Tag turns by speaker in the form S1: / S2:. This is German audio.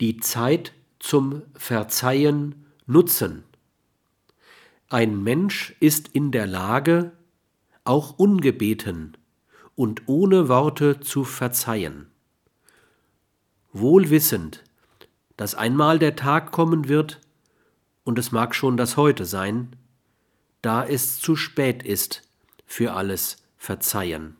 S1: Die Zeit zum Verzeihen nutzen. Ein Mensch ist in der Lage, auch ungebeten und ohne Worte zu verzeihen. Wohl wissend, dass einmal der Tag kommen wird, und es mag schon das heute sein, da es zu spät ist für alles Verzeihen.